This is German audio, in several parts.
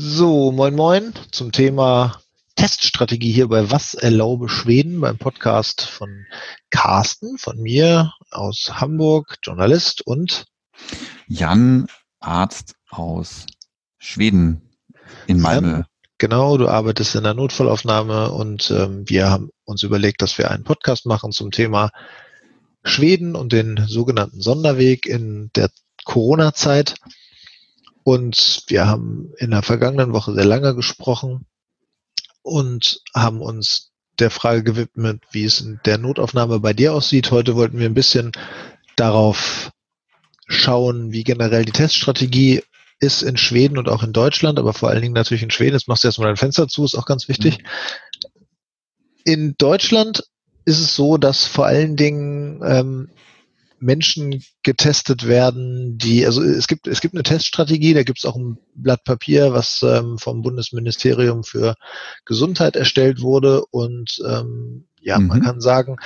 So, moin moin zum Thema Teststrategie hier bei Was erlaube Schweden beim Podcast von Carsten, von mir aus Hamburg, Journalist und Jan, Arzt aus Schweden in Malmö. Ja, genau, du arbeitest in der Notfallaufnahme und ähm, wir haben uns überlegt, dass wir einen Podcast machen zum Thema Schweden und den sogenannten Sonderweg in der Corona-Zeit. Und wir haben in der vergangenen Woche sehr lange gesprochen und haben uns der Frage gewidmet, wie es in der Notaufnahme bei dir aussieht. Heute wollten wir ein bisschen darauf schauen, wie generell die Teststrategie ist in Schweden und auch in Deutschland, aber vor allen Dingen natürlich in Schweden. Jetzt machst du erstmal dein Fenster zu, ist auch ganz wichtig. Mhm. In Deutschland ist es so, dass vor allen Dingen ähm, Menschen getestet werden, die, also es gibt, es gibt eine Teststrategie, da gibt es auch ein Blatt Papier, was ähm, vom Bundesministerium für Gesundheit erstellt wurde. Und ähm, ja, mhm. man kann sagen,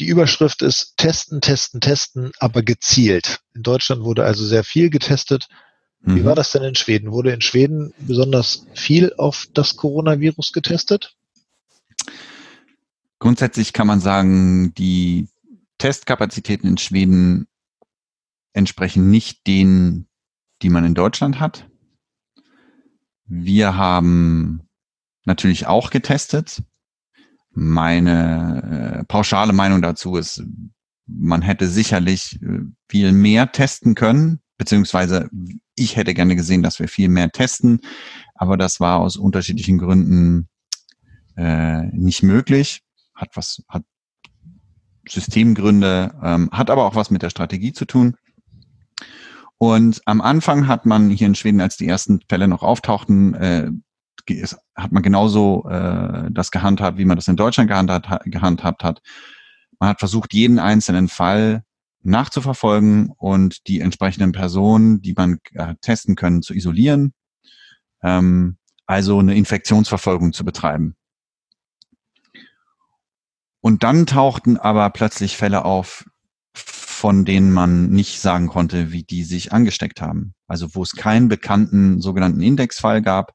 die Überschrift ist Testen, Testen, Testen, aber gezielt. In Deutschland wurde also sehr viel getestet. Wie mhm. war das denn in Schweden? Wurde in Schweden besonders viel auf das Coronavirus getestet? Grundsätzlich kann man sagen, die Testkapazitäten in Schweden entsprechen nicht denen, die man in Deutschland hat. Wir haben natürlich auch getestet. Meine äh, pauschale Meinung dazu ist, man hätte sicherlich äh, viel mehr testen können, beziehungsweise ich hätte gerne gesehen, dass wir viel mehr testen, aber das war aus unterschiedlichen Gründen äh, nicht möglich. Hat was, hat Systemgründe, ähm, hat aber auch was mit der Strategie zu tun. Und am Anfang hat man hier in Schweden, als die ersten Fälle noch auftauchten, äh, hat man genauso äh, das gehandhabt, wie man das in Deutschland gehandhabt, gehandhabt hat. Man hat versucht, jeden einzelnen Fall nachzuverfolgen und die entsprechenden Personen, die man äh, testen können, zu isolieren. Ähm, also eine Infektionsverfolgung zu betreiben. Und dann tauchten aber plötzlich Fälle auf, von denen man nicht sagen konnte, wie die sich angesteckt haben. Also wo es keinen bekannten sogenannten Indexfall gab.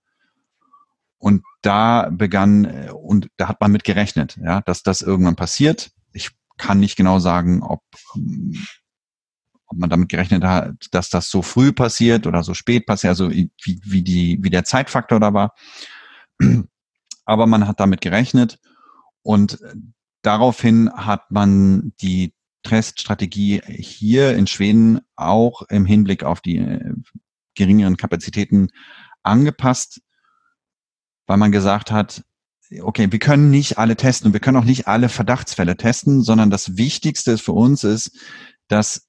Und da begann, äh, und da hat man mit gerechnet, ja, dass das irgendwann passiert. Ich kann nicht genau sagen, ob, ob man damit gerechnet hat, dass das so früh passiert oder so spät passiert, also wie, wie, die, wie der Zeitfaktor da war. Aber man hat damit gerechnet. Und daraufhin hat man die Teststrategie hier in Schweden auch im Hinblick auf die äh, geringeren Kapazitäten angepasst, weil man gesagt hat, okay, wir können nicht alle testen und wir können auch nicht alle Verdachtsfälle testen, sondern das Wichtigste für uns ist, dass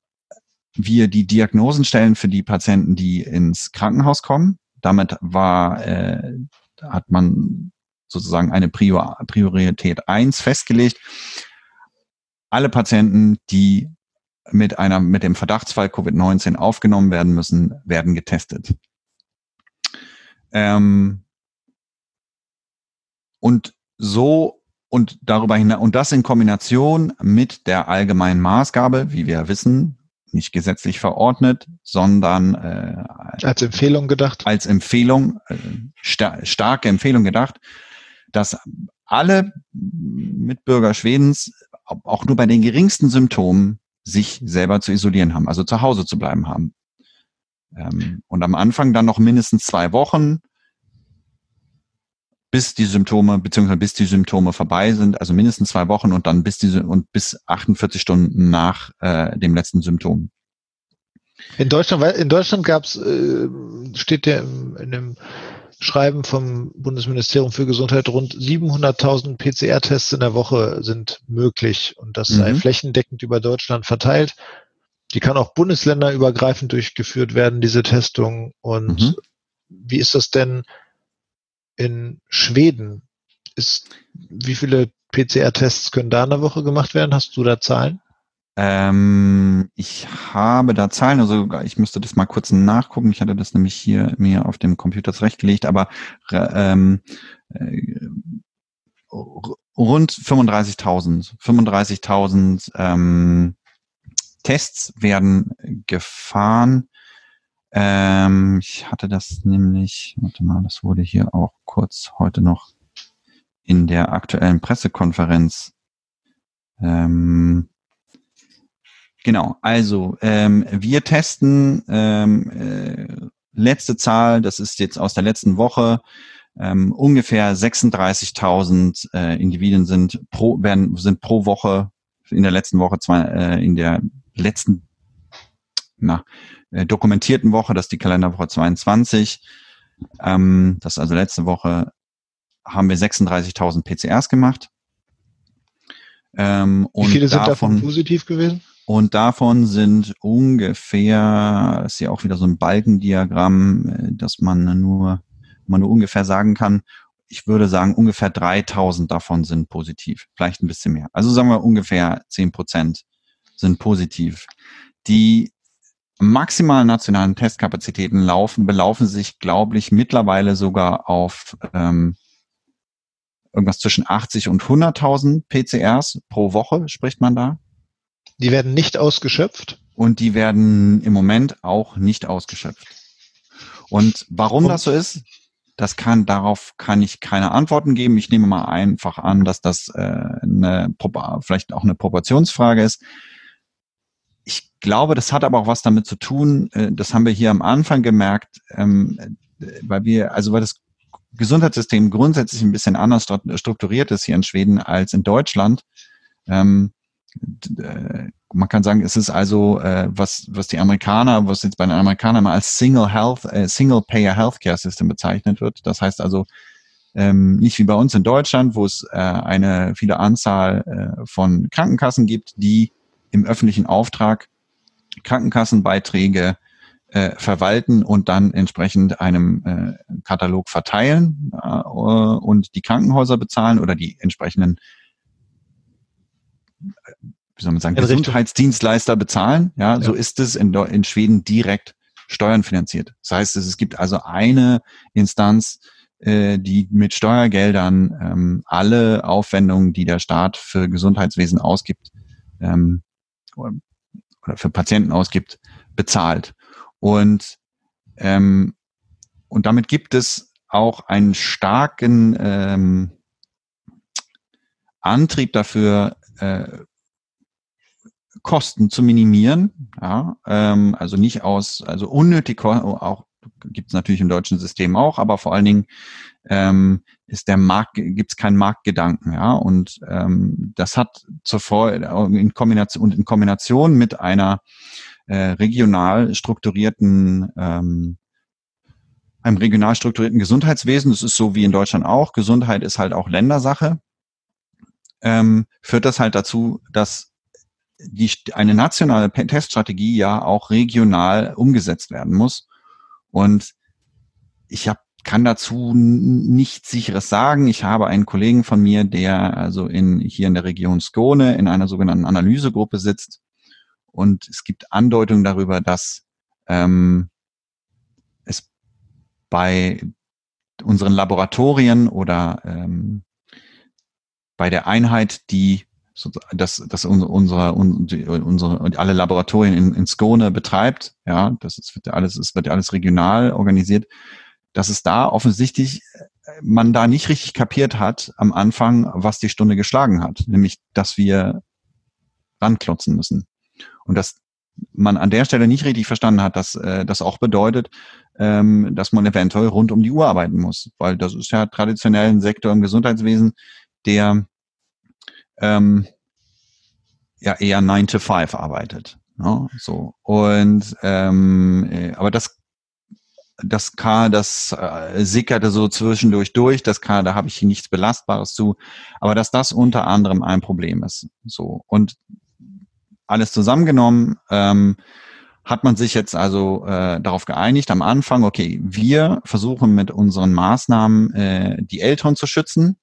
wir die Diagnosen stellen für die Patienten, die ins Krankenhaus kommen. Damit war, äh, hat man sozusagen eine Prior Priorität eins festgelegt. Alle Patienten, die mit einer, mit dem Verdachtsfall Covid-19 aufgenommen werden müssen, werden getestet. Ähm, und so und darüber hinaus, und das in Kombination mit der allgemeinen Maßgabe, wie wir wissen, nicht gesetzlich verordnet, sondern äh, als Empfehlung gedacht. Als Empfehlung, äh, star starke Empfehlung gedacht, dass alle Mitbürger Schwedens auch nur bei den geringsten Symptomen sich selber zu isolieren haben, also zu Hause zu bleiben haben. Ähm, und am Anfang dann noch mindestens zwei Wochen, bis die Symptome, beziehungsweise bis die Symptome vorbei sind, also mindestens zwei Wochen und dann bis diese und bis 48 Stunden nach äh, dem letzten Symptom. In Deutschland, in Deutschland gab es, äh, steht ja in, in dem Schreiben vom Bundesministerium für Gesundheit, rund 700.000 PCR-Tests in der Woche sind möglich und das mhm. sei flächendeckend über Deutschland verteilt. Die kann auch bundesländerübergreifend durchgeführt werden, diese Testung. Und mhm. wie ist das denn in Schweden? Ist, wie viele PCR-Tests können da in der Woche gemacht werden? Hast du da Zahlen? Ähm, ich habe da Zahlen, also ich müsste das mal kurz nachgucken. Ich hatte das nämlich hier mir auf dem Computer zurechtgelegt, aber ähm, äh, rund 35.000, 35.000 ähm, Tests werden gefahren Ähm, ich hatte das nämlich, warte mal, das wurde hier auch kurz heute noch in der aktuellen Pressekonferenz. Ähm, genau, also ähm, wir testen ähm, äh, letzte Zahl, das ist jetzt aus der letzten Woche, ähm, ungefähr 36.000 äh, Individuen sind pro werden sind pro Woche in der letzten Woche zwei, äh, in der letzten na, äh, dokumentierten Woche, das ist die Kalenderwoche 22. Ähm, das ist also letzte Woche haben wir 36.000 PCRs gemacht. Ähm, Wie viele sind davon, davon positiv gewesen? Und davon sind ungefähr, ist ja auch wieder so ein Balkendiagramm, äh, dass man nur, man nur ungefähr sagen kann, ich würde sagen, ungefähr 3000 davon sind positiv, vielleicht ein bisschen mehr. Also sagen wir ungefähr 10 Prozent sind positiv. Die maximalen nationalen Testkapazitäten laufen, belaufen sich, glaube ich, mittlerweile sogar auf ähm, irgendwas zwischen 80 und 100.000 PCRs pro Woche, spricht man da. Die werden nicht ausgeschöpft? Und die werden im Moment auch nicht ausgeschöpft. Und warum und? das so ist, das kann, darauf kann ich keine Antworten geben. Ich nehme mal einfach an, dass das äh, eine, vielleicht auch eine Proportionsfrage ist. Ich glaube, das hat aber auch was damit zu tun, äh, das haben wir hier am Anfang gemerkt, ähm, weil wir, also weil das Gesundheitssystem grundsätzlich ein bisschen anders strukturiert ist hier in Schweden als in Deutschland. Ähm, äh, man kann sagen, es ist also, äh, was, was die Amerikaner, was jetzt bei den Amerikanern mal als Single Health, äh, Single Payer Healthcare System bezeichnet wird. Das heißt also, ähm, nicht wie bei uns in Deutschland, wo es äh, eine viele Anzahl äh, von Krankenkassen gibt, die im öffentlichen Auftrag Krankenkassenbeiträge äh, verwalten und dann entsprechend einem äh, Katalog verteilen äh, und die Krankenhäuser bezahlen oder die entsprechenden wie soll man sagen, Gesundheitsdienstleister bezahlen. Ja, ja, so ist es in, in Schweden direkt steuernfinanziert. Das heißt, es, es gibt also eine Instanz, äh, die mit Steuergeldern ähm, alle Aufwendungen, die der Staat für Gesundheitswesen ausgibt, ähm, oder für Patienten ausgibt, bezahlt. Und, ähm, und damit gibt es auch einen starken ähm, Antrieb dafür, äh, Kosten zu minimieren. Ja, ähm, also nicht aus, also unnötig, auch gibt es natürlich im deutschen System auch, aber vor allen Dingen ähm, ist der Markt, gibt es keinen Marktgedanken, ja. Und ähm, das hat Folge in Kombination und in Kombination mit einer äh, regional strukturierten ähm, einem regional strukturierten Gesundheitswesen, das ist so wie in Deutschland auch, Gesundheit ist halt auch Ländersache, ähm, führt das halt dazu, dass die, eine nationale Teststrategie ja auch regional umgesetzt werden muss. Und ich hab, kann dazu nichts sicheres sagen. Ich habe einen Kollegen von mir, der also in, hier in der Region Skåne in einer sogenannten Analysegruppe sitzt und es gibt Andeutungen darüber, dass ähm, es bei unseren Laboratorien oder ähm, bei der Einheit, die dass, dass unsere, unsere, unsere alle Laboratorien in, in Skone betreibt, ja, das ist, wird ja alles, es wird ja alles regional organisiert, dass es da offensichtlich äh, man da nicht richtig kapiert hat am Anfang, was die Stunde geschlagen hat, nämlich, dass wir ranklotzen müssen. Und dass man an der Stelle nicht richtig verstanden hat, dass äh, das auch bedeutet, ähm, dass man eventuell rund um die Uhr arbeiten muss, weil das ist ja traditionell ein Sektor im Gesundheitswesen, der ähm, ja eher 9 to 5 arbeitet. Ne? So. Und ähm, äh, aber das das K, das äh, sickerte so zwischendurch durch, das K, da habe ich nichts Belastbares zu, aber dass das unter anderem ein Problem ist. So. Und alles zusammengenommen, ähm, hat man sich jetzt also äh, darauf geeinigt am Anfang, okay, wir versuchen mit unseren Maßnahmen äh, die Eltern zu schützen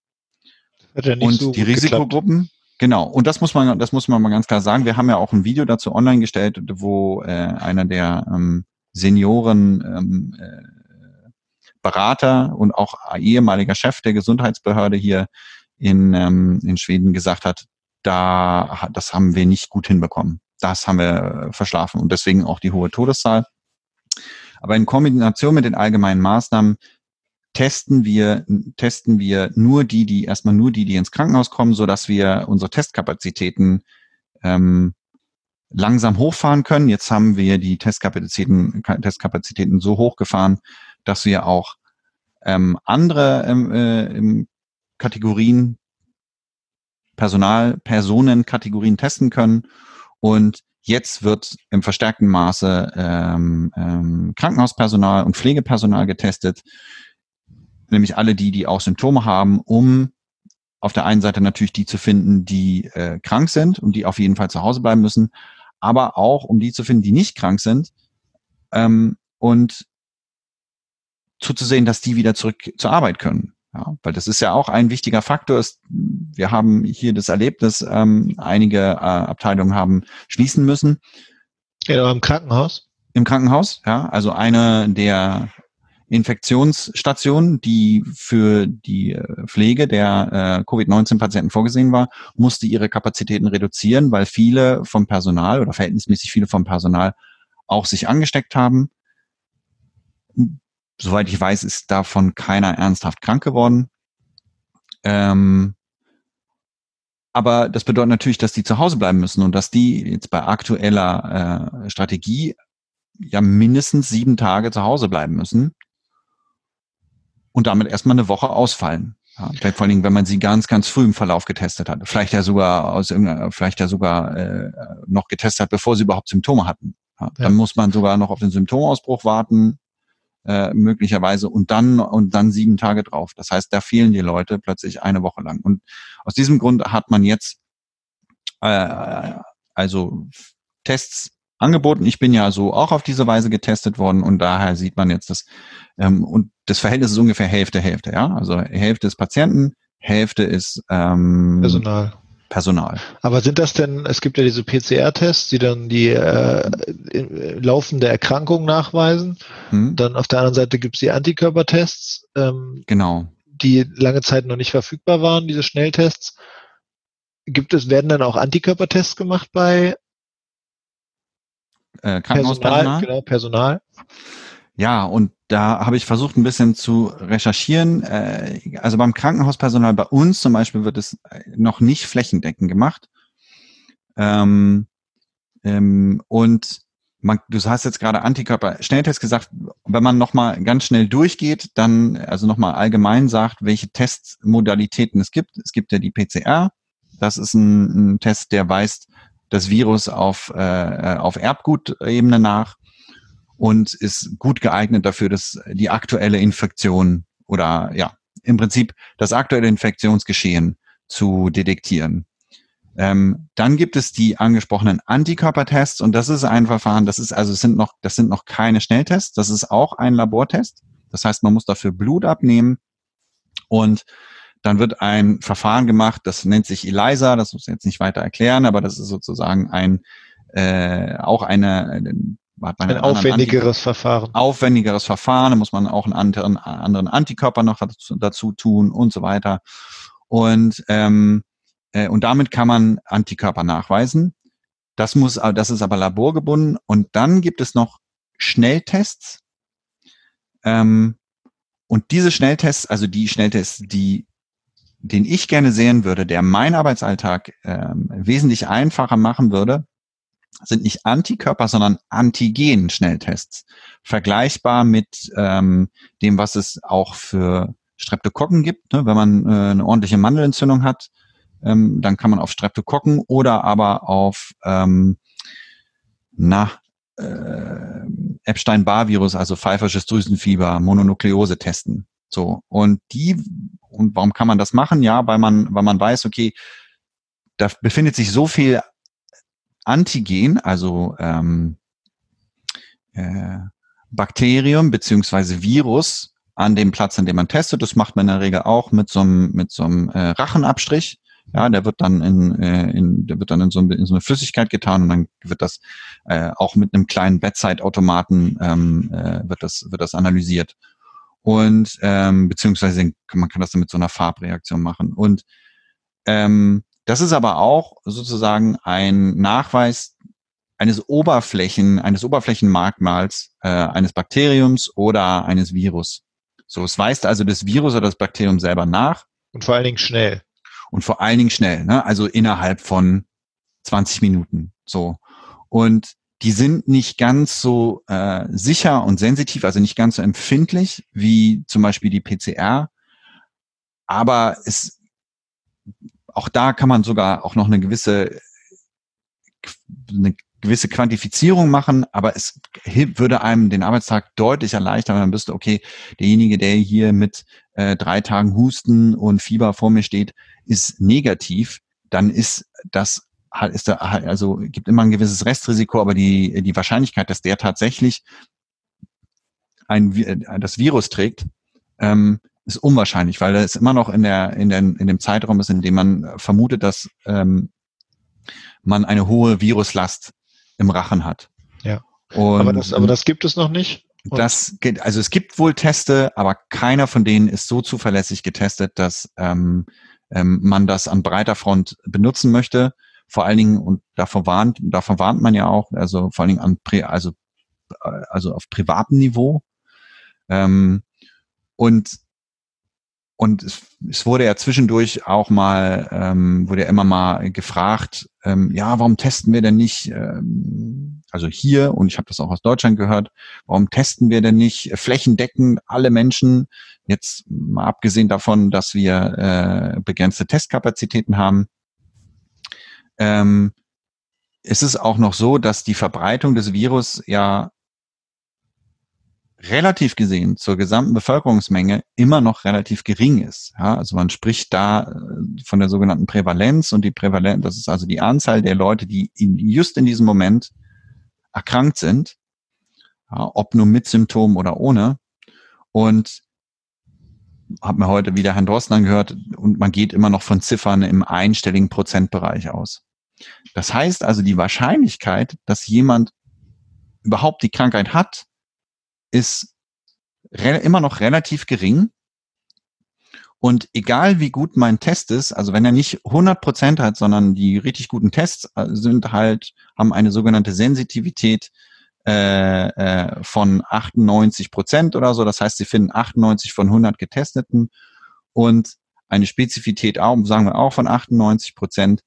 ja und so die Risikogruppen. Geklappt. Genau, und das muss man, das muss man mal ganz klar sagen. Wir haben ja auch ein Video dazu online gestellt, wo äh, einer der ähm, Senioren ähm, äh, Berater und auch ehemaliger Chef der Gesundheitsbehörde hier in, ähm, in Schweden gesagt hat, da, das haben wir nicht gut hinbekommen. Das haben wir äh, verschlafen und deswegen auch die hohe Todeszahl. Aber in Kombination mit den allgemeinen Maßnahmen testen wir, testen wir nur die, die erstmal nur die, die ins Krankenhaus kommen, so dass wir unsere Testkapazitäten ähm, langsam hochfahren können. Jetzt haben wir die Testkapazitäten, Testkapazitäten so hochgefahren, dass wir auch ähm, andere ähm, äh, Kategorien, Personal, Personenkategorien testen können. Und jetzt wird im verstärkten Maße ähm, ähm, Krankenhauspersonal und Pflegepersonal getestet, nämlich alle die, die auch Symptome haben, um auf der einen Seite natürlich die zu finden, die äh, krank sind und die auf jeden Fall zu Hause bleiben müssen, aber auch um die zu finden, die nicht krank sind ähm, und zuzusehen, dass die wieder zurück zur Arbeit können. Ja, weil das ist ja auch ein wichtiger Faktor. Ist, wir haben hier das Erlebnis, ähm, einige äh, Abteilungen haben schließen müssen. Ja, im Krankenhaus. Im Krankenhaus, ja. Also eine der Infektionsstation, die für die äh, Pflege der äh, Covid-19-Patienten vorgesehen war, musste ihre Kapazitäten reduzieren, weil viele vom Personal oder verhältnismäßig viele vom Personal auch sich angesteckt haben. Soweit ich weiß, ist davon keiner ernsthaft krank geworden. Ähm, aber das bedeutet natürlich, dass die zu Hause bleiben müssen und dass die jetzt bei aktueller äh, Strategie ja mindestens sieben Tage zu Hause bleiben müssen und damit erstmal eine Woche ausfallen. Ja, vielleicht vor allen Dingen, wenn man sie ganz, ganz früh im Verlauf getestet hat. Vielleicht ja sogar aus irgendeiner, vielleicht ja sogar äh, noch getestet hat, bevor sie überhaupt Symptome hatten. Ja, dann muss man sogar noch auf den Symptomausbruch warten, äh, möglicherweise, und dann und dann sieben Tage drauf. Das heißt, da fehlen die Leute plötzlich eine Woche lang. Und aus diesem Grund hat man jetzt äh, also Tests angeboten. Ich bin ja so auch auf diese Weise getestet worden und daher sieht man jetzt das ähm, und das Verhältnis ist ungefähr Hälfte, Hälfte, ja. Also Hälfte ist Patienten, Hälfte ist ähm, Personal. Personal. Aber sind das denn, es gibt ja diese PCR-Tests, die dann die äh, laufende Erkrankung nachweisen. Hm. Dann auf der anderen Seite gibt es die Antikörpertests, ähm, genau. die lange Zeit noch nicht verfügbar waren, diese Schnelltests. Gibt es, werden dann auch Antikörpertests gemacht bei äh, Krankenhauspersonal? Personal, genau, Personal. Ja, und da habe ich versucht, ein bisschen zu recherchieren. Äh, also beim Krankenhauspersonal bei uns zum Beispiel wird es noch nicht flächendeckend gemacht. Ähm, ähm, und man, du hast jetzt gerade Antikörper-Schnelltest gesagt, wenn man nochmal ganz schnell durchgeht, dann also nochmal allgemein sagt, welche Testmodalitäten es gibt. Es gibt ja die PCR. Das ist ein, ein Test, der weist das Virus auf, äh, auf Erbgutebene nach und ist gut geeignet dafür, dass die aktuelle Infektion oder ja, im Prinzip das aktuelle Infektionsgeschehen zu detektieren. Ähm, dann gibt es die angesprochenen Antikörpertests und das ist ein Verfahren, das ist also es sind noch, das sind noch keine Schnelltests, das ist auch ein Labortest. Das heißt, man muss dafür Blut abnehmen und dann wird ein Verfahren gemacht, das nennt sich ELISA, das muss ich jetzt nicht weiter erklären, aber das ist sozusagen ein äh, auch eine man ein aufwendigeres Verfahren. Aufwendigeres Verfahren, da muss man auch einen anderen, anderen Antikörper noch dazu, dazu tun und so weiter. Und, ähm, äh, und damit kann man Antikörper nachweisen. Das muss, das ist aber laborgebunden. Und dann gibt es noch Schnelltests. Ähm, und diese Schnelltests, also die Schnelltests, die, den ich gerne sehen würde, der meinen Arbeitsalltag ähm, wesentlich einfacher machen würde, sind nicht Antikörper, sondern Antigen-Schnelltests. Vergleichbar mit ähm, dem, was es auch für Streptokokken gibt. Ne? Wenn man äh, eine ordentliche Mandelentzündung hat, ähm, dann kann man auf Streptokokken oder aber auf ähm, na, äh, Epstein-Barr-Virus, also pfeifersches Drüsenfieber, Mononukleose testen. So. Und die, und warum kann man das machen? Ja, weil man, weil man weiß, okay, da befindet sich so viel Antigen, also ähm, äh, Bakterium beziehungsweise Virus an dem Platz, an dem man testet. Das macht man in der Regel auch mit so einem, mit so einem äh, Rachenabstrich. Ja, der wird dann in, äh, in der wird dann in so, in so eine Flüssigkeit getan und dann wird das äh, auch mit einem kleinen Bedside-Automaten ähm, äh, wird das wird das analysiert und ähm, beziehungsweise man kann das dann mit so einer Farbreaktion machen und ähm, das ist aber auch sozusagen ein Nachweis eines Oberflächen, eines Oberflächenmerkmals äh, eines Bakteriums oder eines Virus. So, es weist also das Virus oder das Bakterium selber nach. Und vor allen Dingen schnell. Und vor allen Dingen schnell, ne? also innerhalb von 20 Minuten. So. Und die sind nicht ganz so äh, sicher und sensitiv, also nicht ganz so empfindlich wie zum Beispiel die PCR. Aber es, auch da kann man sogar auch noch eine gewisse, eine gewisse Quantifizierung machen, aber es würde einem den Arbeitstag deutlich erleichtern, wenn man wüsste, okay, derjenige, der hier mit äh, drei Tagen Husten und Fieber vor mir steht, ist negativ, dann ist das ist da also gibt immer ein gewisses Restrisiko, aber die, die Wahrscheinlichkeit, dass der tatsächlich ein, äh, das Virus trägt, ähm, ist unwahrscheinlich, weil es immer noch in der, in, der, in dem Zeitraum ist, in dem man vermutet, dass ähm, man eine hohe Viruslast im Rachen hat. Ja. Und aber das, aber das gibt es noch nicht. Und das geht, also es gibt wohl Teste, aber keiner von denen ist so zuverlässig getestet, dass ähm, ähm, man das an breiter Front benutzen möchte vor allen Dingen, und davor warnt, davor warnt man ja auch, also vor allen Dingen an, also, also auf privatem Niveau. Ähm, und und es, es wurde ja zwischendurch auch mal, ähm, wurde ja immer mal gefragt, ähm, ja, warum testen wir denn nicht, ähm, also hier, und ich habe das auch aus Deutschland gehört, warum testen wir denn nicht flächendeckend alle Menschen, jetzt mal abgesehen davon, dass wir äh, begrenzte Testkapazitäten haben, ähm, ist es auch noch so, dass die Verbreitung des Virus ja relativ gesehen zur gesamten Bevölkerungsmenge immer noch relativ gering ist. Ja, also man spricht da äh, von der sogenannten Prävalenz und die Prävalenz, das ist also die Anzahl der Leute, die in, just in diesem Moment erkrankt sind, ja, ob nur mit Symptomen oder ohne. Und habe mir heute wieder Herrn Drosten angehört und man geht immer noch von Ziffern im einstelligen Prozentbereich aus. Das heißt also, die Wahrscheinlichkeit, dass jemand überhaupt die Krankheit hat, ist immer noch relativ gering. Und egal wie gut mein Test ist, also wenn er nicht 100 Prozent hat, sondern die richtig guten Tests äh, sind halt, haben eine sogenannte Sensitivität äh, äh, von 98 Prozent oder so. Das heißt, sie finden 98 von 100 Getesteten und eine Spezifität auch, sagen wir auch von 98 Prozent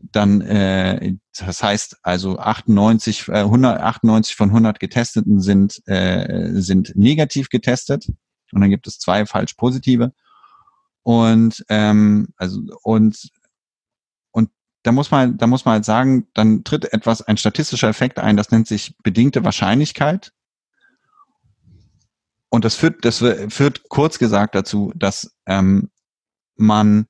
dann, äh, das heißt also 98, äh, 198 von 100 Getesteten sind, äh, sind negativ getestet. Und dann gibt es zwei falsch positive. Und ähm, also und und da muss man da muss man halt sagen, dann tritt etwas ein statistischer Effekt ein, das nennt sich bedingte Wahrscheinlichkeit. Und das führt das führt kurz gesagt dazu, dass ähm, man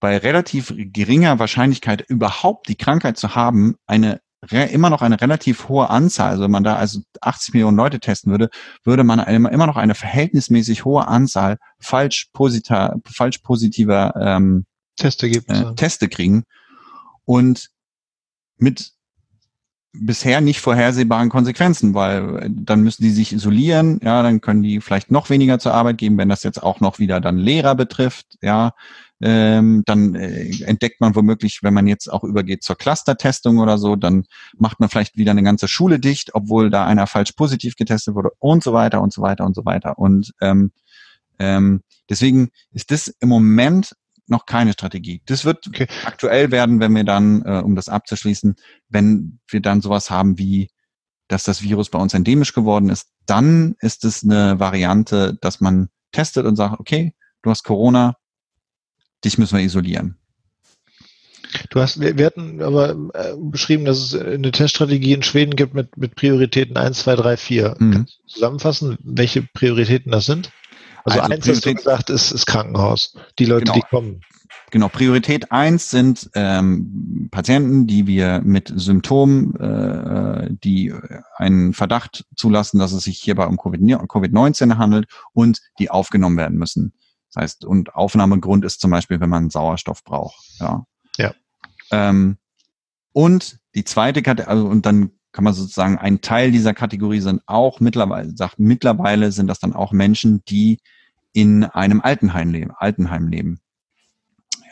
bei relativ geringer Wahrscheinlichkeit überhaupt die Krankheit zu haben, eine immer noch eine relativ hohe Anzahl, also wenn man da also 80 Millionen Leute testen würde, würde man immer noch eine verhältnismäßig hohe Anzahl falsch, posita, falsch positiver ähm, Teste, äh, Teste kriegen. Und mit bisher nicht vorhersehbaren Konsequenzen, weil dann müssen die sich isolieren, ja, dann können die vielleicht noch weniger zur Arbeit geben, wenn das jetzt auch noch wieder dann Lehrer betrifft, ja, ähm, dann äh, entdeckt man womöglich, wenn man jetzt auch übergeht zur Cluster-Testung oder so, dann macht man vielleicht wieder eine ganze Schule dicht, obwohl da einer falsch positiv getestet wurde und so weiter und so weiter und so weiter. Und ähm, ähm, deswegen ist das im Moment noch keine Strategie. Das wird okay. aktuell werden, wenn wir dann, äh, um das abzuschließen, wenn wir dann sowas haben wie, dass das Virus bei uns endemisch geworden ist, dann ist es eine Variante, dass man testet und sagt, okay, du hast Corona, dich müssen wir isolieren. Du hast, wir, wir hatten aber äh, beschrieben, dass es eine Teststrategie in Schweden gibt mit, mit Prioritäten 1, 2, 3, 4. Mhm. Kannst du zusammenfassen, welche Prioritäten das sind? Also, also eins hast du gesagt, ist, ist Krankenhaus. Die Leute, genau. die kommen. Genau, Priorität eins sind ähm, Patienten, die wir mit Symptomen, äh, die einen Verdacht zulassen, dass es sich hierbei um Covid-19 handelt und die aufgenommen werden müssen. Das heißt, und Aufnahmegrund ist zum Beispiel, wenn man Sauerstoff braucht. Ja. ja. Ähm, und die zweite Kategorie, also, und dann kann man sozusagen, ein Teil dieser Kategorie sind auch mittlerweile, sagt mittlerweile sind das dann auch Menschen, die in einem Altenheim leben, Altenheim leben.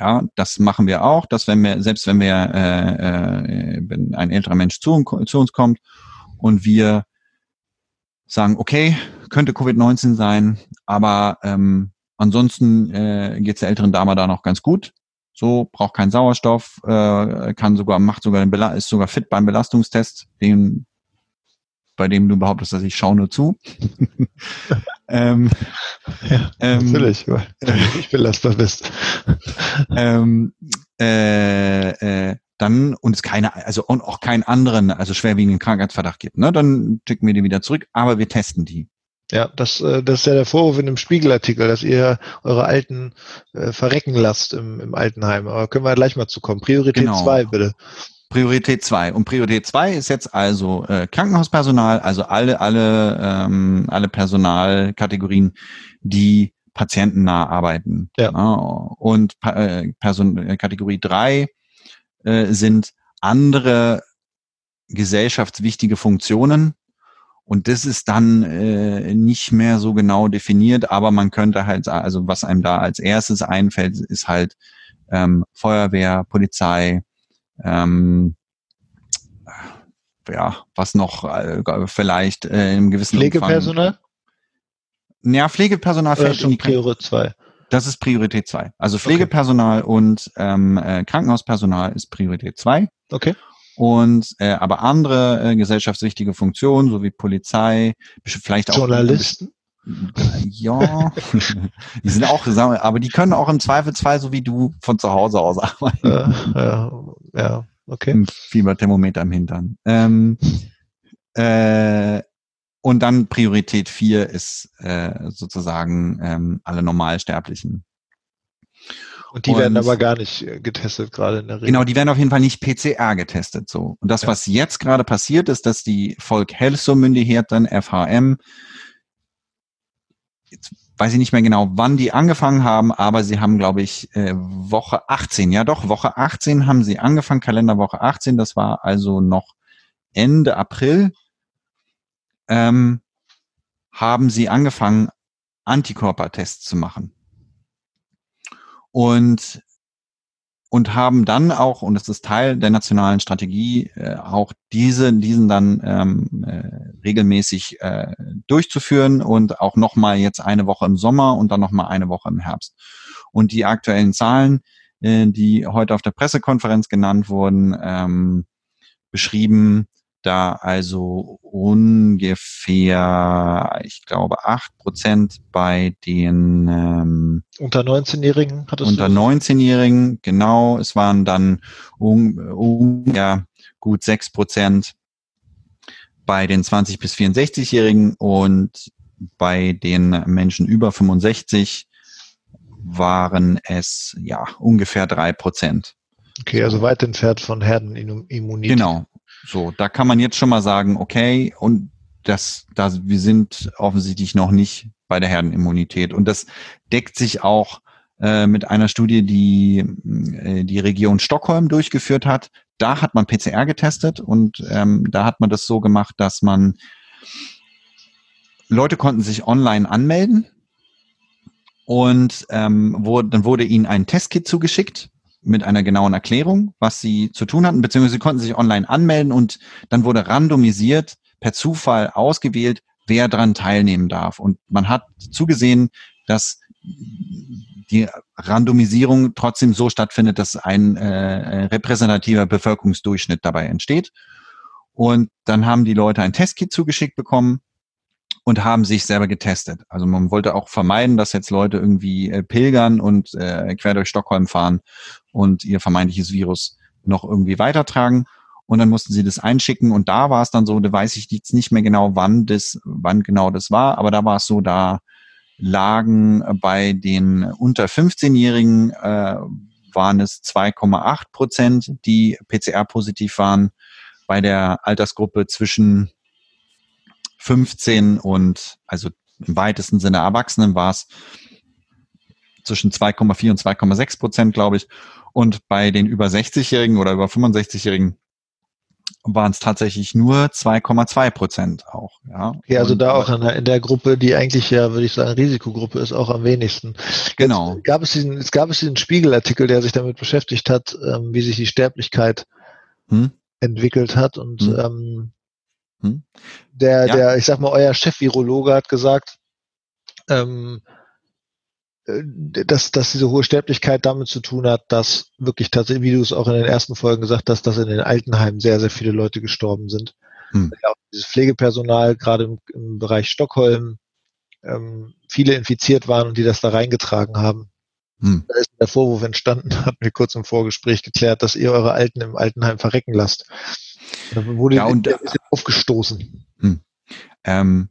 Ja, das machen wir auch, dass wenn wir, selbst wenn wir, äh, äh, wenn ein älterer Mensch zu, zu uns kommt und wir sagen, okay, könnte Covid-19 sein, aber ähm, ansonsten äh, geht es der älteren Dame da noch ganz gut. So, braucht keinen Sauerstoff, äh, kann sogar, macht sogar den Bela ist sogar fit beim Belastungstest, den, bei dem du behauptest, dass ich schaue nur zu. ähm, ja, ähm, natürlich, weil du nicht belastbar bist. ähm, äh, äh, dann und es keine, also und auch keinen anderen, also schwerwiegenden Krankheitsverdacht gibt, ne, dann schicken wir die wieder zurück, aber wir testen die. Ja, das, äh, das ist ja der Vorwurf in dem Spiegelartikel, dass ihr eure Alten äh, verrecken lasst im, im Altenheim. Aber können wir gleich mal zukommen. Priorität 2, genau. bitte. Priorität 2. Und Priorität 2 ist jetzt also äh, Krankenhauspersonal, also alle, alle, ähm, alle Personalkategorien, die patientennah arbeiten. Ja. ja und äh, Person, äh, Kategorie 3 äh, sind andere gesellschaftswichtige Funktionen, und das ist dann äh, nicht mehr so genau definiert, aber man könnte halt, also was einem da als erstes einfällt, ist halt ähm, Feuerwehr, Polizei, ähm, ja, was noch äh, vielleicht äh, im gewissen Pflegepersonal? Umfang, ja, Pflegepersonal fällt in die Priorität 2. Das ist Priorität 2. Also Pflegepersonal okay. und ähm, äh, Krankenhauspersonal ist Priorität 2. Okay. Und äh, aber andere äh, gesellschaftswichtige Funktionen, so wie Polizei, vielleicht auch Journalisten. Ja, die sind auch, aber die können auch im Zweifelsfall, so wie du, von zu Hause aus arbeiten. Ja, ja, ja okay. Im Fieberthermometer im Hintern. Ähm, äh, und dann Priorität 4 ist äh, sozusagen ähm, alle Normalsterblichen. Und die und, werden aber gar nicht äh, getestet gerade in der Regel. Genau, die werden auf jeden Fall nicht PCR getestet so. Und das, ja. was jetzt gerade passiert, ist, dass die Volk Health-Myndigheten, FHM, jetzt weiß ich nicht mehr genau, wann die angefangen haben, aber sie haben, glaube ich, äh, Woche 18, ja doch, Woche 18 haben sie angefangen, Kalenderwoche 18, das war also noch Ende April, ähm, haben sie angefangen, Antikörpertests zu machen und und haben dann auch, und das ist Teil der nationalen Strategie, äh, auch diese, diesen dann ähm, äh, regelmäßig äh, durchzuführen und auch nochmal jetzt eine Woche im Sommer und dann nochmal eine Woche im Herbst. Und die aktuellen Zahlen, äh, die heute auf der Pressekonferenz genannt wurden, ähm, beschrieben, da also ungefähr, ich glaube, acht Prozent bei den ähm, unter 19-Jährigen hat es unter 19-Jährigen, genau. Es waren dann um, um, ja, gut sechs Prozent bei den 20 bis 64-Jährigen und bei den Menschen über 65 waren es ja ungefähr drei Prozent. Okay, also weit entfernt von Herdenimmunität. Genau, so, da kann man jetzt schon mal sagen, okay, und das, das, wir sind offensichtlich noch nicht bei der Herdenimmunität. Und das deckt sich auch äh, mit einer Studie, die äh, die Region Stockholm durchgeführt hat. Da hat man PCR getestet und ähm, da hat man das so gemacht, dass man Leute konnten sich online anmelden und ähm, wurde, dann wurde ihnen ein Testkit zugeschickt mit einer genauen Erklärung, was sie zu tun hatten, beziehungsweise sie konnten sich online anmelden und dann wurde randomisiert per Zufall ausgewählt, wer dran teilnehmen darf. Und man hat zugesehen, dass die Randomisierung trotzdem so stattfindet, dass ein äh, repräsentativer Bevölkerungsdurchschnitt dabei entsteht. Und dann haben die Leute ein Testkit zugeschickt bekommen und haben sich selber getestet. Also man wollte auch vermeiden, dass jetzt Leute irgendwie äh, pilgern und äh, quer durch Stockholm fahren und ihr vermeintliches Virus noch irgendwie weitertragen. Und dann mussten sie das einschicken und da war es dann so, da weiß ich jetzt nicht mehr genau, wann das, wann genau das war, aber da war es so, da lagen bei den unter 15-Jährigen äh, waren es 2,8 Prozent, die PCR-positiv waren. Bei der Altersgruppe zwischen 15 und also im weitesten Sinne Erwachsenen war es zwischen 2,4 und 2,6 Prozent, glaube ich. Und bei den über 60-Jährigen oder über 65-Jährigen waren es tatsächlich nur 2,2 Prozent auch. Ja, okay, also und, da auch in der, in der, Gruppe, die eigentlich ja, würde ich sagen, Risikogruppe ist, auch am wenigsten. Genau. Jetzt gab es diesen, es gab es diesen Spiegelartikel, der sich damit beschäftigt hat, ähm, wie sich die Sterblichkeit hm? entwickelt hat und hm? Ähm, hm? der, ja. der, ich sag mal, euer Chef-Virologe hat gesagt, ähm, äh, dass, dass diese hohe Sterblichkeit damit zu tun hat, dass wirklich tatsächlich, wie du es auch in den ersten Folgen gesagt hast, dass in den Altenheimen sehr, sehr viele Leute gestorben sind. Hm. Ja, auch dieses Pflegepersonal, gerade im, im Bereich Stockholm, ähm, viele infiziert waren und die das da reingetragen haben. Hm. Da ist der Vorwurf entstanden, hat mir kurz im Vorgespräch geklärt, dass ihr eure Alten im Altenheim verrecken lasst. Da wurde ja, und, aufgestoßen. Hm. Ähm,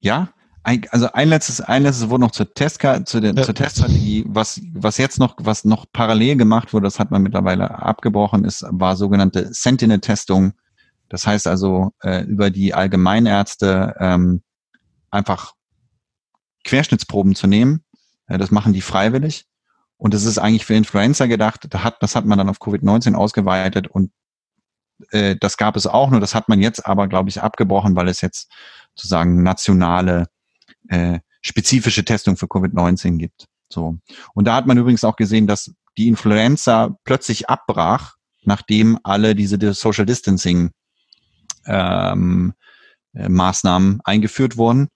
ja, ein, also ein letztes, ein letztes Wort noch zur Testka, zu der, ja. zur Teststrategie. Was, was jetzt noch, was noch parallel gemacht wurde, das hat man mittlerweile abgebrochen, ist, war sogenannte Sentinel-Testung. Das heißt also, äh, über die Allgemeinärzte ähm, einfach Querschnittsproben zu nehmen. Äh, das machen die freiwillig. Und das ist eigentlich für Influenza gedacht. Da hat, das hat man dann auf Covid-19 ausgeweitet und äh, das gab es auch nur. Das hat man jetzt aber, glaube ich, abgebrochen, weil es jetzt sozusagen nationale äh, spezifische Testung für Covid-19 gibt. So. Und da hat man übrigens auch gesehen, dass die Influenza plötzlich abbrach, nachdem alle diese Social Distancing ähm, äh, Maßnahmen eingeführt wurden,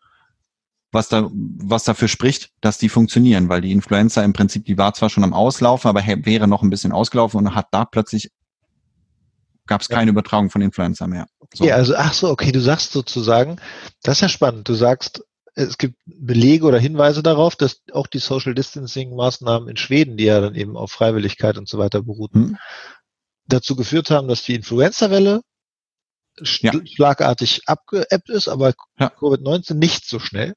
was da, was dafür spricht, dass die funktionieren, weil die Influenza im Prinzip, die war zwar schon am Auslaufen, aber wäre noch ein bisschen ausgelaufen und hat da plötzlich gab es keine. Übertragung von Influenza mehr. So. Ja, also ach so, okay, du sagst sozusagen, das ist ja spannend. Du sagst, es gibt Belege oder Hinweise darauf, dass auch die Social Distancing Maßnahmen in Schweden, die ja dann eben auf Freiwilligkeit und so weiter beruhten, hm. dazu geführt haben, dass die Influenza-Welle ja. schlagartig abgeebbt ist, aber ja. Covid-19 nicht so schnell.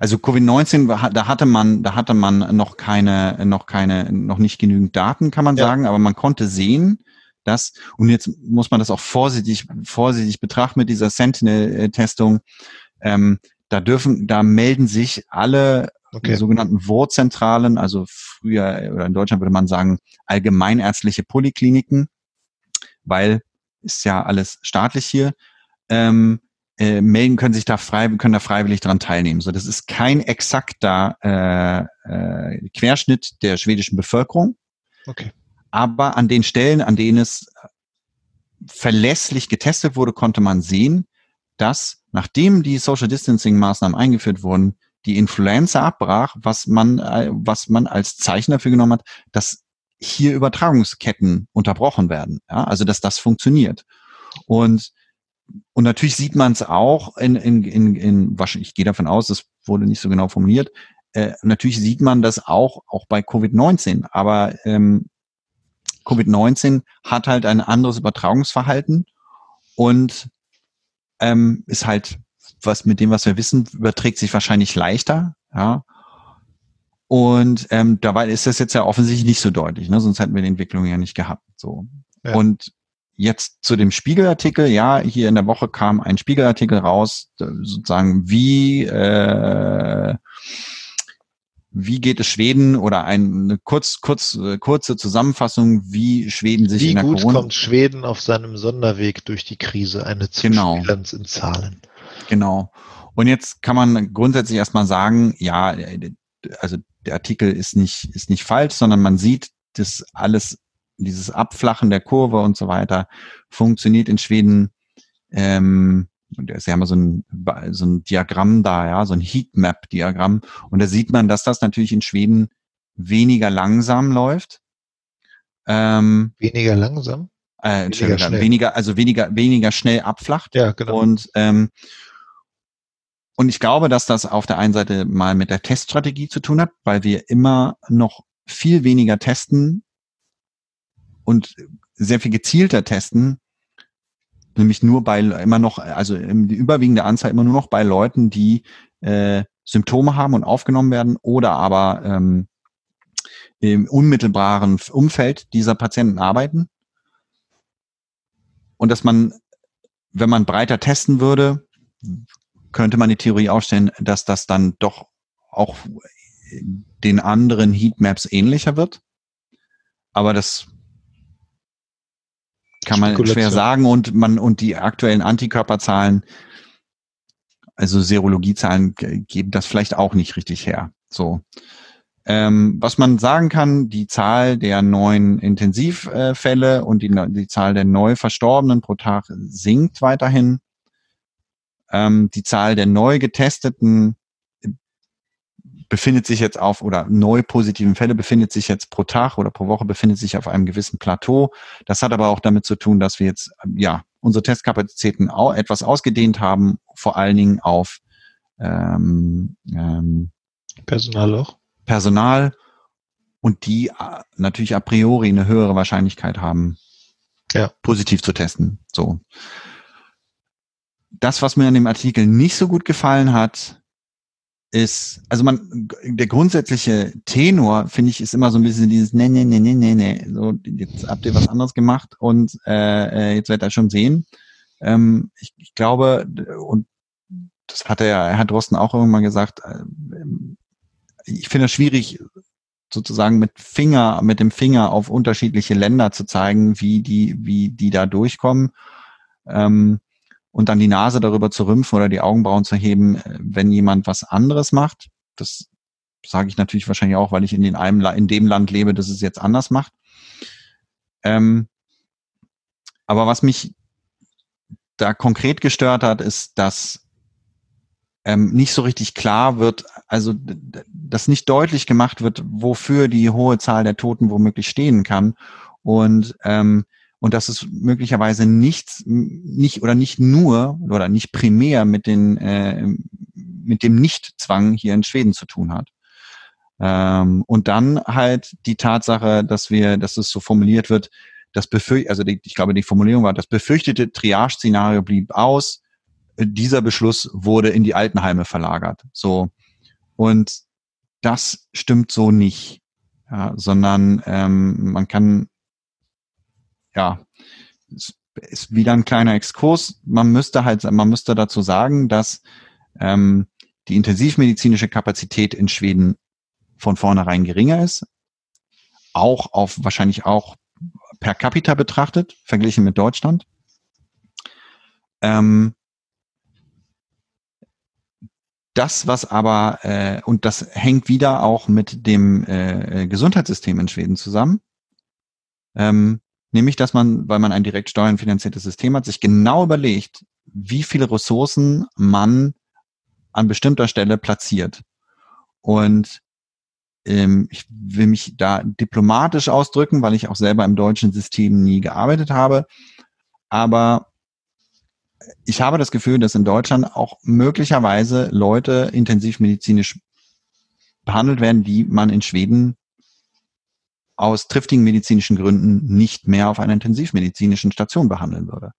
Also Covid-19, da hatte man, da hatte man noch keine, noch keine, noch nicht genügend Daten, kann man ja. sagen, aber man konnte sehen, dass, und jetzt muss man das auch vorsichtig, vorsichtig betrachten mit dieser Sentinel-Testung, ähm, da dürfen, da melden sich alle okay. sogenannten Wurzentralen, also früher oder in Deutschland würde man sagen allgemeinärztliche Polikliniken, weil ist ja alles staatlich hier. Ähm, äh, melden können sich da frei, können da freiwillig dran teilnehmen. So, das ist kein exakter äh, äh, Querschnitt der schwedischen Bevölkerung. Okay. Aber an den Stellen, an denen es verlässlich getestet wurde, konnte man sehen, dass nachdem die Social Distancing Maßnahmen eingeführt wurden, die Influenza abbrach, was man, äh, was man als Zeichen dafür genommen hat, dass hier Übertragungsketten unterbrochen werden. Ja? Also, dass das funktioniert. Und, und natürlich sieht man es auch in, in, in, in, wahrscheinlich, ich gehe davon aus, das wurde nicht so genau formuliert, äh, natürlich sieht man das auch, auch bei Covid-19. Aber ähm, Covid-19 hat halt ein anderes Übertragungsverhalten und ähm, ist halt, was mit dem, was wir wissen, überträgt sich wahrscheinlich leichter, ja. Und ähm, dabei ist das jetzt ja offensichtlich nicht so deutlich, ne? sonst hätten wir die Entwicklung ja nicht gehabt. So. Ja. Und jetzt zu dem Spiegelartikel, ja, hier in der Woche kam ein Spiegelartikel raus, sozusagen wie äh, wie geht es Schweden oder eine kurz, kurz, äh, kurze Zusammenfassung, wie Schweden sich wie in der gut Corona kommt Schweden auf seinem Sonderweg durch die Krise? Eine genau. Zwischenbilanz in Zahlen. Genau. Und jetzt kann man grundsätzlich erstmal sagen, ja, also der Artikel ist nicht, ist nicht falsch, sondern man sieht, dass alles, dieses Abflachen der Kurve und so weiter funktioniert in Schweden ähm, Sie haben so ein, so ein Diagramm da, ja, so ein Heatmap-Diagramm. Und da sieht man, dass das natürlich in Schweden weniger langsam läuft. Ähm, weniger langsam? Äh, weniger, schnell. weniger, also weniger, weniger schnell abflacht. Ja, genau. Und, ähm, und ich glaube, dass das auf der einen Seite mal mit der Teststrategie zu tun hat, weil wir immer noch viel weniger testen und sehr viel gezielter testen, nämlich nur bei immer noch, also die überwiegende Anzahl immer nur noch bei Leuten, die äh, Symptome haben und aufgenommen werden oder aber ähm, im unmittelbaren Umfeld dieser Patienten arbeiten. Und dass man, wenn man breiter testen würde, könnte man die Theorie aufstellen, dass das dann doch auch den anderen Heatmaps ähnlicher wird. Aber das kann man schwer sagen und man und die aktuellen Antikörperzahlen, also Serologiezahlen geben das vielleicht auch nicht richtig her. So. Ähm, was man sagen kann, die Zahl der neuen Intensivfälle und die, die Zahl der neu Verstorbenen pro Tag sinkt weiterhin. Ähm, die Zahl der neu getesteten befindet sich jetzt auf oder neu positiven Fälle befindet sich jetzt pro Tag oder pro Woche befindet sich auf einem gewissen Plateau. Das hat aber auch damit zu tun, dass wir jetzt ja unsere Testkapazitäten auch etwas ausgedehnt haben, vor allen Dingen auf ähm, ähm, Personal auch. Personal und die äh, natürlich a priori eine höhere Wahrscheinlichkeit haben, ja. positiv zu testen. So. Das, was mir an dem Artikel nicht so gut gefallen hat, ist, also man, der grundsätzliche Tenor, finde ich, ist immer so ein bisschen dieses, nee, nee, nee, nee, nee, nee, so, jetzt habt ihr was anderes gemacht und äh, äh jetzt werdet ihr schon sehen. Ähm, ich, ich glaube, und das hat er, Herr Drosten auch irgendwann gesagt, äh, ich finde es schwierig, sozusagen mit Finger, mit dem Finger auf unterschiedliche Länder zu zeigen, wie die, wie die da durchkommen. Ähm, und dann die Nase darüber zu rümpfen oder die Augenbrauen zu heben, äh, wenn jemand was anderes macht. Das sage ich natürlich wahrscheinlich auch, weil ich in, den einem, in dem Land lebe, das es jetzt anders macht. Ähm, aber was mich da konkret gestört hat, ist, dass ähm, nicht so richtig klar wird, also dass nicht deutlich gemacht wird, wofür die hohe Zahl der Toten womöglich stehen kann. Und ähm, und dass es möglicherweise nichts, nicht oder nicht nur oder nicht primär mit den äh, mit dem Nichtzwang hier in Schweden zu tun hat. Ähm, und dann halt die Tatsache, dass wir, dass es so formuliert wird, das befürcht, also die, ich glaube, die Formulierung war, das befürchtete Triage-Szenario blieb aus, dieser Beschluss wurde in die Altenheime verlagert. So. Und das stimmt so nicht. Ja, sondern ähm, man kann, ja, es ist wieder ein kleiner Exkurs. Man müsste halt, man müsste dazu sagen, dass ähm, die intensivmedizinische Kapazität in Schweden von vornherein geringer ist, auch auf wahrscheinlich auch per capita betrachtet, verglichen mit Deutschland. Ähm, Das, was aber, äh, und das hängt wieder auch mit dem äh, Gesundheitssystem in Schweden zusammen, ähm, nämlich, dass man, weil man ein direkt steuernfinanziertes System hat, sich genau überlegt, wie viele Ressourcen man an bestimmter Stelle platziert. Und ähm, ich will mich da diplomatisch ausdrücken, weil ich auch selber im deutschen System nie gearbeitet habe. Aber ich habe das Gefühl, dass in Deutschland auch möglicherweise Leute intensivmedizinisch behandelt werden, die man in Schweden aus triftigen medizinischen Gründen nicht mehr auf einer intensivmedizinischen Station behandeln würde.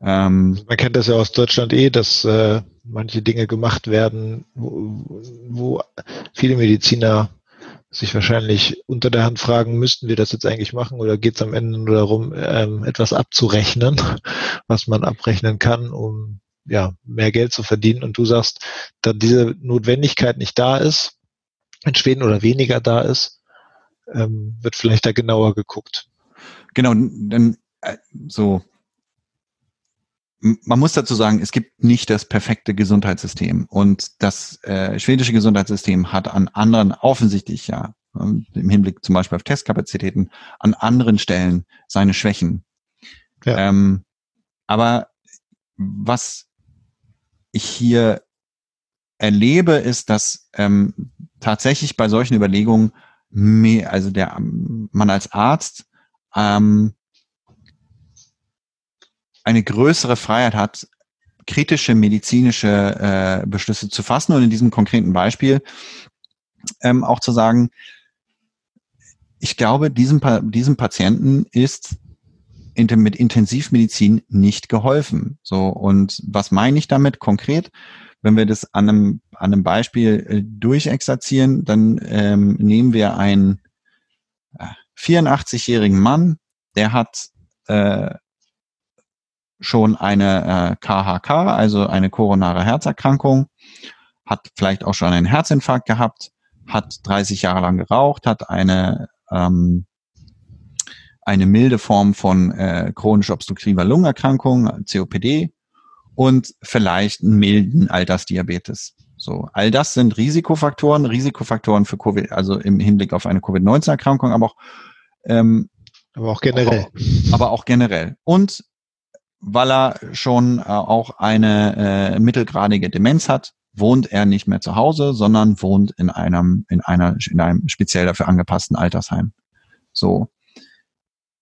Ähm, man kennt das ja aus Deutschland eh, dass äh, manche Dinge gemacht werden, wo, wo viele Mediziner sich wahrscheinlich unter der Hand fragen, müssten wir das jetzt eigentlich machen oder geht es am Ende nur darum, ähm, etwas abzurechnen, was man abrechnen kann, um ja mehr Geld zu verdienen. Und du sagst, da diese Notwendigkeit nicht da ist, in Schweden oder weniger da ist, ähm, wird vielleicht da genauer geguckt. Genau, dann äh, so man muss dazu sagen, es gibt nicht das perfekte Gesundheitssystem und das äh, schwedische Gesundheitssystem hat an anderen offensichtlich ja ähm, im Hinblick zum Beispiel auf Testkapazitäten an anderen Stellen seine Schwächen. Ja. Ähm, aber was ich hier erlebe, ist, dass ähm, tatsächlich bei solchen Überlegungen mehr, also der man als Arzt ähm, eine größere Freiheit hat, kritische medizinische äh, Beschlüsse zu fassen und in diesem konkreten Beispiel ähm, auch zu sagen, ich glaube, diesem, diesem Patienten ist mit Intensivmedizin nicht geholfen. So, und was meine ich damit konkret? Wenn wir das an einem, an einem Beispiel äh, durchexerzieren, dann ähm, nehmen wir einen äh, 84-jährigen Mann, der hat äh, schon eine äh, KHK, also eine koronare Herzerkrankung, hat vielleicht auch schon einen Herzinfarkt gehabt, hat 30 Jahre lang geraucht, hat eine ähm, eine milde Form von äh, chronisch obstruktiver Lungenerkrankung, COPD, und vielleicht einen milden Altersdiabetes. So, all das sind Risikofaktoren, Risikofaktoren für Covid, also im Hinblick auf eine Covid-19-Erkrankung, aber auch ähm, aber auch generell. Auch, aber auch generell. Und weil er schon äh, auch eine äh, mittelgradige Demenz hat, wohnt er nicht mehr zu Hause, sondern wohnt in einem, in einer, in einem speziell dafür angepassten Altersheim. So.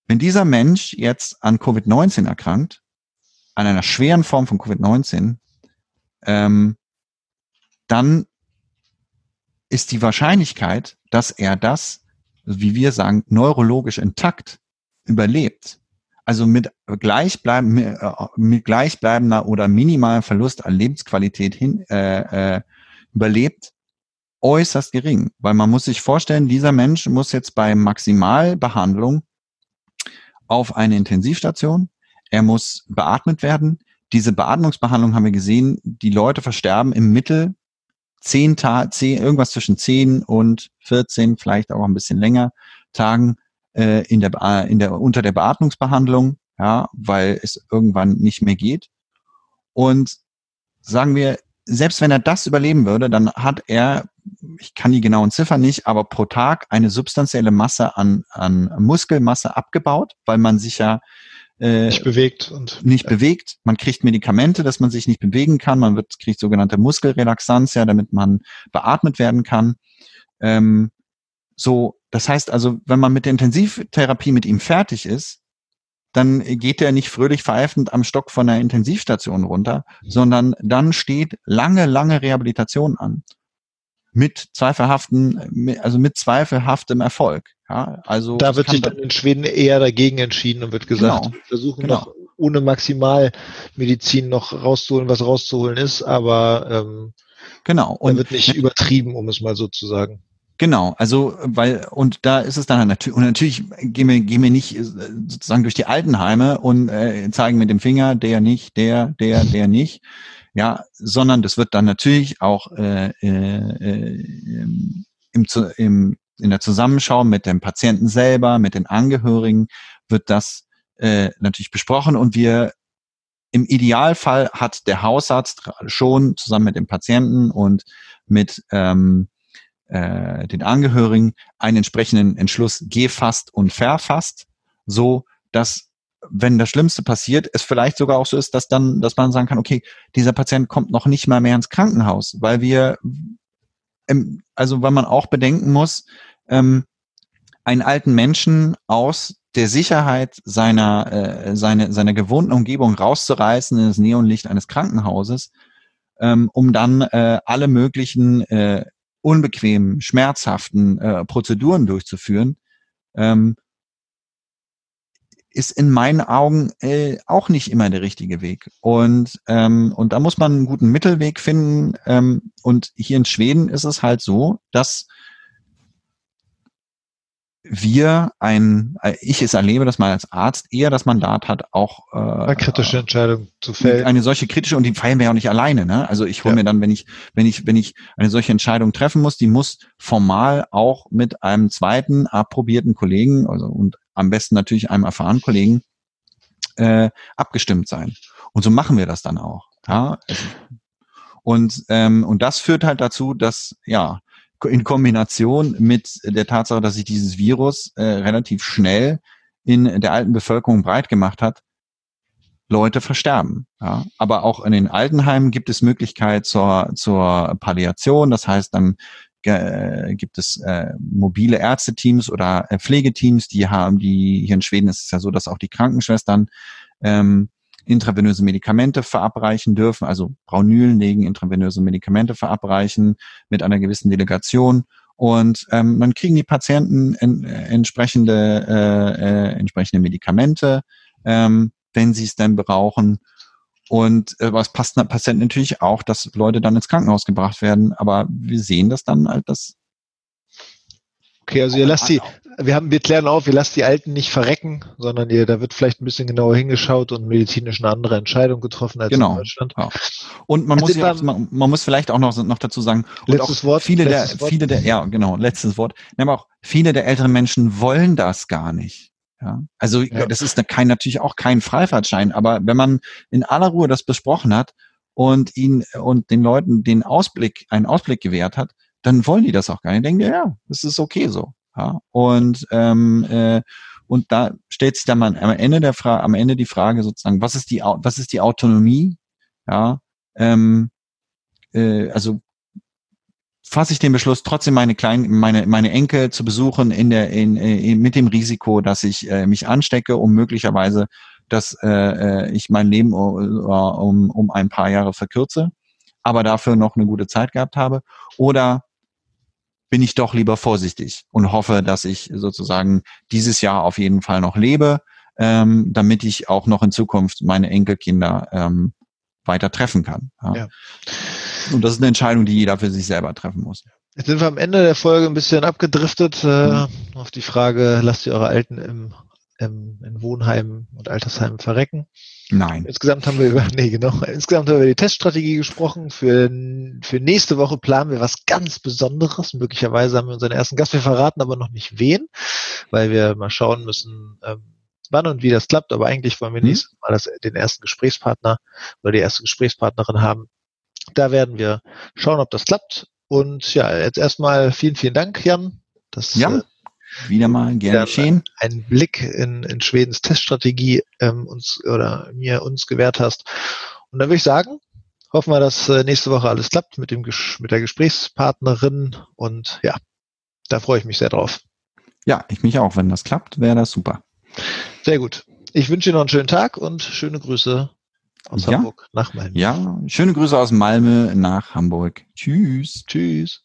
Wenn dieser Mensch jetzt an Covid-19 erkrankt, an einer schweren Form von Covid-19, ähm, dann ist die Wahrscheinlichkeit, dass er das, wie wir sagen, neurologisch intakt überlebt, also mit gleichbleibend, äh, mit gleichbleibender oder minimalem Verlust an Lebensqualität hin, äh, äh, überlebt, äußerst gering. Weil man muss sich vorstellen, dieser Mensch muss jetzt bei Maximalbehandlung auf eine Intensivstation, er muss beatmet werden. Diese Beatmungsbehandlung haben wir gesehen, die Leute versterben im Mittel zehn Tage, irgendwas zwischen zehn und 14, vielleicht auch ein bisschen länger Tagen äh, in der, in der, unter der Beatmungsbehandlung, ja, weil es irgendwann nicht mehr geht. Und sagen wir, selbst wenn er das überleben würde, dann hat er, ich kann die genauen Ziffern nicht, aber pro Tag eine substanzielle Masse an, an Muskelmasse abgebaut, weil man sich ja äh, nicht bewegt und nicht ja. bewegt. Man kriegt Medikamente, dass man sich nicht bewegen kann. Man wird kriegt sogenannte Muskelrelaxanz, ja, damit man beatmet werden kann. Ähm, so das heißt also, wenn man mit der Intensivtherapie mit ihm fertig ist, dann geht er nicht fröhlich pfeifend am Stock von der Intensivstation runter, sondern dann steht lange, lange Rehabilitation an. Mit zweifelhaften, also mit zweifelhaftem Erfolg. Ja, also da wird sich dann in Schweden eher dagegen entschieden und wird gesagt, genau, wir versuchen genau. noch ohne Maximalmedizin noch rauszuholen, was rauszuholen ist, aber ähm, genau und wird nicht übertrieben, um es mal so zu sagen. Genau, also weil und da ist es dann natürlich und natürlich gehen wir gehen wir nicht äh, sozusagen durch die Altenheime und äh, zeigen mit dem Finger der nicht, der, der, der nicht, ja, sondern das wird dann natürlich auch äh, äh, im, im, in der Zusammenschau mit dem Patienten selber, mit den Angehörigen wird das äh, natürlich besprochen und wir im Idealfall hat der Hausarzt schon zusammen mit dem Patienten und mit ähm, äh, den Angehörigen einen entsprechenden Entschluss gefasst und verfasst, so dass wenn das Schlimmste passiert, es vielleicht sogar auch so ist, dass dann, dass man sagen kann, okay, dieser Patient kommt noch nicht mal mehr ins Krankenhaus, weil wir, also weil man auch bedenken muss, ähm, einen alten Menschen aus der Sicherheit seiner, äh, seine, seiner gewohnten Umgebung rauszureißen in das Neonlicht eines Krankenhauses, ähm, um dann äh, alle möglichen äh, unbequemen, schmerzhaften äh, Prozeduren durchzuführen, ähm, ist in meinen Augen äh, auch nicht immer der richtige Weg. Und, ähm, und da muss man einen guten Mittelweg finden. Ähm, und hier in Schweden ist es halt so, dass wir ein, äh, ich es erlebe, dass man als Arzt eher das Mandat hat, auch äh, eine kritische Entscheidung zu fällen. Eine solche kritische und die feiern wir ja auch nicht alleine. Ne? Also ich hole ja. mir dann, wenn ich, wenn ich, wenn ich eine solche Entscheidung treffen muss, die muss formal auch mit einem zweiten approbierten Kollegen also und am besten natürlich einem erfahrenen Kollegen äh, abgestimmt sein. Und so machen wir das dann auch. Ja? Und ähm, und das führt halt dazu, dass ja in Kombination mit der Tatsache, dass sich dieses Virus äh, relativ schnell in der alten Bevölkerung breit gemacht hat, Leute versterben. Ja. Aber auch in den Altenheimen gibt es Möglichkeit zur, zur Palliation. Das heißt, dann äh, gibt es äh, mobile Ärzteteams oder äh, Pflegeteams, die haben, die hier in Schweden ist es ja so, dass auch die Krankenschwestern ähm, intravenöse Medikamente verabreichen dürfen, also Braunylen legen, intravenöse Medikamente verabreichen mit einer gewissen Delegation. Und ähm, dann kriegen die Patienten en, äh, entsprechende, äh, äh, entsprechende Medikamente, ähm, wenn sie es denn brauchen. Und äh, was passt Patienten natürlich auch, dass Leute dann ins Krankenhaus gebracht werden. Aber wir sehen das dann halt, dass Okay, also ihr lasst die, wir haben, wir klären auf, ihr lasst die Alten nicht verrecken, sondern ihr, da wird vielleicht ein bisschen genauer hingeschaut und medizinisch eine andere Entscheidung getroffen als genau. in Deutschland. Ja. Und man also muss, ja, man, man, muss vielleicht auch noch, noch dazu sagen, letztes Wort, viele der, Wort. viele der, ja, genau, letztes Wort. Aber auch viele der älteren Menschen wollen das gar nicht. Ja, also ja. das ist kein, natürlich auch kein Freifahrtschein, aber wenn man in aller Ruhe das besprochen hat und ihn und den Leuten den Ausblick, einen Ausblick gewährt hat, dann wollen die das auch gar nicht. Denken, ja, das ist okay so. Ja, und ähm, äh, und da stellt sich dann mal am Ende der Frage, am Ende die Frage sozusagen, was ist die, was ist die Autonomie? Ja, ähm, äh, also fasse ich den Beschluss, trotzdem meine kleinen, meine, meine Enkel zu besuchen in der, in, in, mit dem Risiko, dass ich äh, mich anstecke, um möglicherweise, dass äh, äh ich mein Leben um, um ein paar Jahre verkürze, aber dafür noch eine gute Zeit gehabt habe. Oder bin ich doch lieber vorsichtig und hoffe, dass ich sozusagen dieses Jahr auf jeden Fall noch lebe, ähm, damit ich auch noch in Zukunft meine Enkelkinder ähm, weiter treffen kann. Ja. ja. Und das ist eine Entscheidung, die jeder für sich selber treffen muss. Jetzt sind wir am Ende der Folge ein bisschen abgedriftet äh, mhm. auf die Frage, lasst ihr eure Alten im, im, in Wohnheimen und Altersheimen verrecken? Nein. Insgesamt haben wir über, nee, genau. Insgesamt haben wir über die Teststrategie gesprochen. Für, für nächste Woche planen wir was ganz Besonderes. Möglicherweise haben wir unseren ersten Gast. Wir verraten aber noch nicht wen, weil wir mal schauen müssen, ähm, wann und wie das klappt. Aber eigentlich wollen wir mhm. nächstes Mal das, den ersten Gesprächspartner oder die erste Gesprächspartnerin haben, da werden wir schauen, ob das klappt. Und ja, jetzt erstmal vielen, vielen Dank, Jan. Das, ja, äh, wieder mal gerne geschehen. Einen Blick in, in Schwedens Teststrategie ähm, uns oder mir uns gewährt hast. Und dann würde ich sagen, hoffen wir, dass äh, nächste Woche alles klappt mit dem mit der Gesprächspartnerin. Und ja, da freue ich mich sehr drauf. Ja, ich mich auch. Wenn das klappt, wäre das super. Sehr gut. Ich wünsche dir noch einen schönen Tag und schöne Grüße aus ja. Hamburg nach Malmö. Ja, schöne Grüße aus Malmö nach Hamburg. Tschüss. Tschüss.